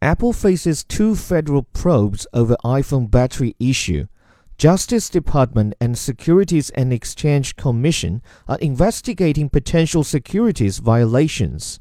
Apple faces two federal probes over iPhone battery issue. Justice Department and Securities and Exchange Commission are investigating potential securities violations.